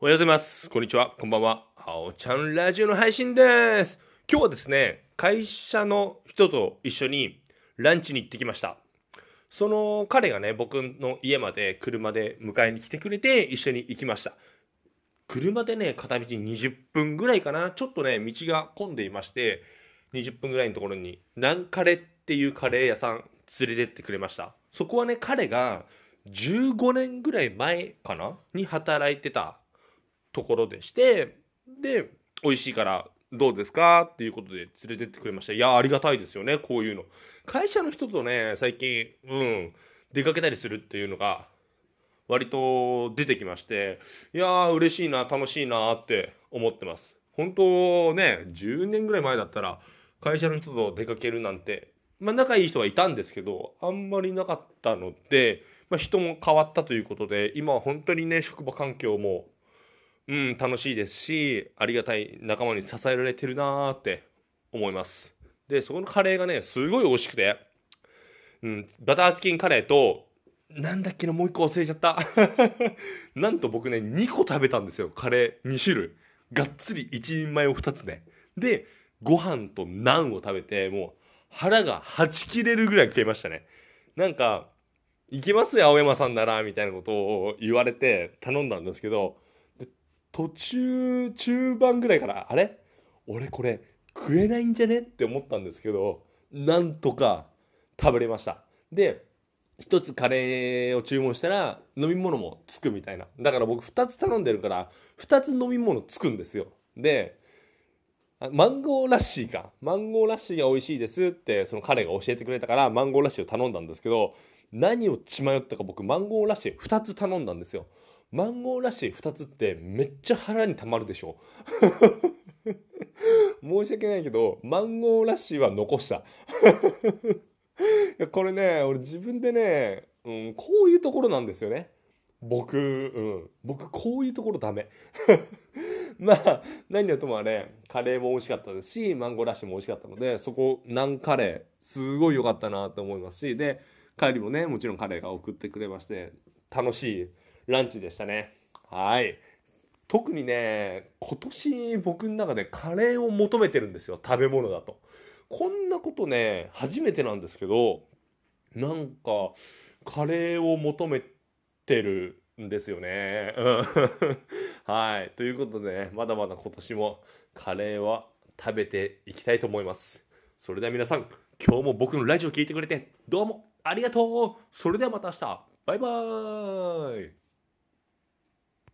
おはようございます。こんにちは。こんばんは。あおちゃんラジオの配信です。今日はですね、会社の人と一緒にランチに行ってきました。その彼がね、僕の家まで車で迎えに来てくれて一緒に行きました。車でね、片道20分ぐらいかな。ちょっとね、道が混んでいまして、20分ぐらいのところに、ナンカレっていうカレー屋さん連れてってくれました。そこはね、彼が15年ぐらい前かな？に働いてたところでして、で、美味しいからどうですか？っていうことで連れてってくれました。いや、ありがたいですよね、こういうの。会社の人とね、最近、うん、出かけたりするっていうのが、割と出てきまして、いやー、嬉しいな、楽しいなって思ってます。本当ね、10年ぐらい前だったら、会社の人と出かけるなんて、まあ仲いい人はいたんですけど、あんまりなかったので、まあ人も変わったということで、今は本当にね、職場環境も、うん、楽しいですし、ありがたい仲間に支えられてるなーって思います。で、そこのカレーがね、すごい美味しくて、うん、バターチキンカレーと、なんだっけな、もう一個忘れちゃった。なんと僕ね、2個食べたんですよ、カレー2種類。がっつり1人前を2つね。で、ご飯とナンを食べて、もう腹がはち切れるぐらい食えましたね。なんか、いけますよ、青山さんなら、みたいなことを言われて頼んだんですけど、途中、中盤ぐらいから、あれ？俺これ食えないんじゃね？って思ったんですけど、なんとか食べれました。で、一つカレーを注文したら飲み物もつくみたいな。だから僕二つ頼んでるから、二つ飲み物つくんですよ。で、マンゴーラッシーか。マンゴーラッシーが美味しいですって、その彼が教えてくれたから、マンゴーラッシーを頼んだんですけど、何を血迷ったか僕、マンゴーラッシー2つ頼んだんですよ。マンゴーラッシー2つってめっちゃ腹に溜まるでしょ。申し訳ないけど、マンゴーラッシーは残した。これね、俺自分でね、うん、こういうところなんですよね。僕、うん、僕こういうところダメ。まあ、何はともあれ、カレーも美味しかったですし、マンゴーラッシュも美味しかったので、そこ、ナンカレー、すごい良かったなと思いますし、で、帰りもね、もちろんカレーが送ってくれまして、楽しいランチでしたね。はい。特にね、今年僕の中でカレーを求めてるんですよ、食べ物だと。こんなことね、初めてなんですけど、なんか、カレーを求めてるんですよね。うん はい。ということでね、まだまだ今年もカレーは食べていきたいと思います。それでは皆さん、今日も僕のラジオ聞いてくれて、どうもありがとうそれではまた明日バイバーイ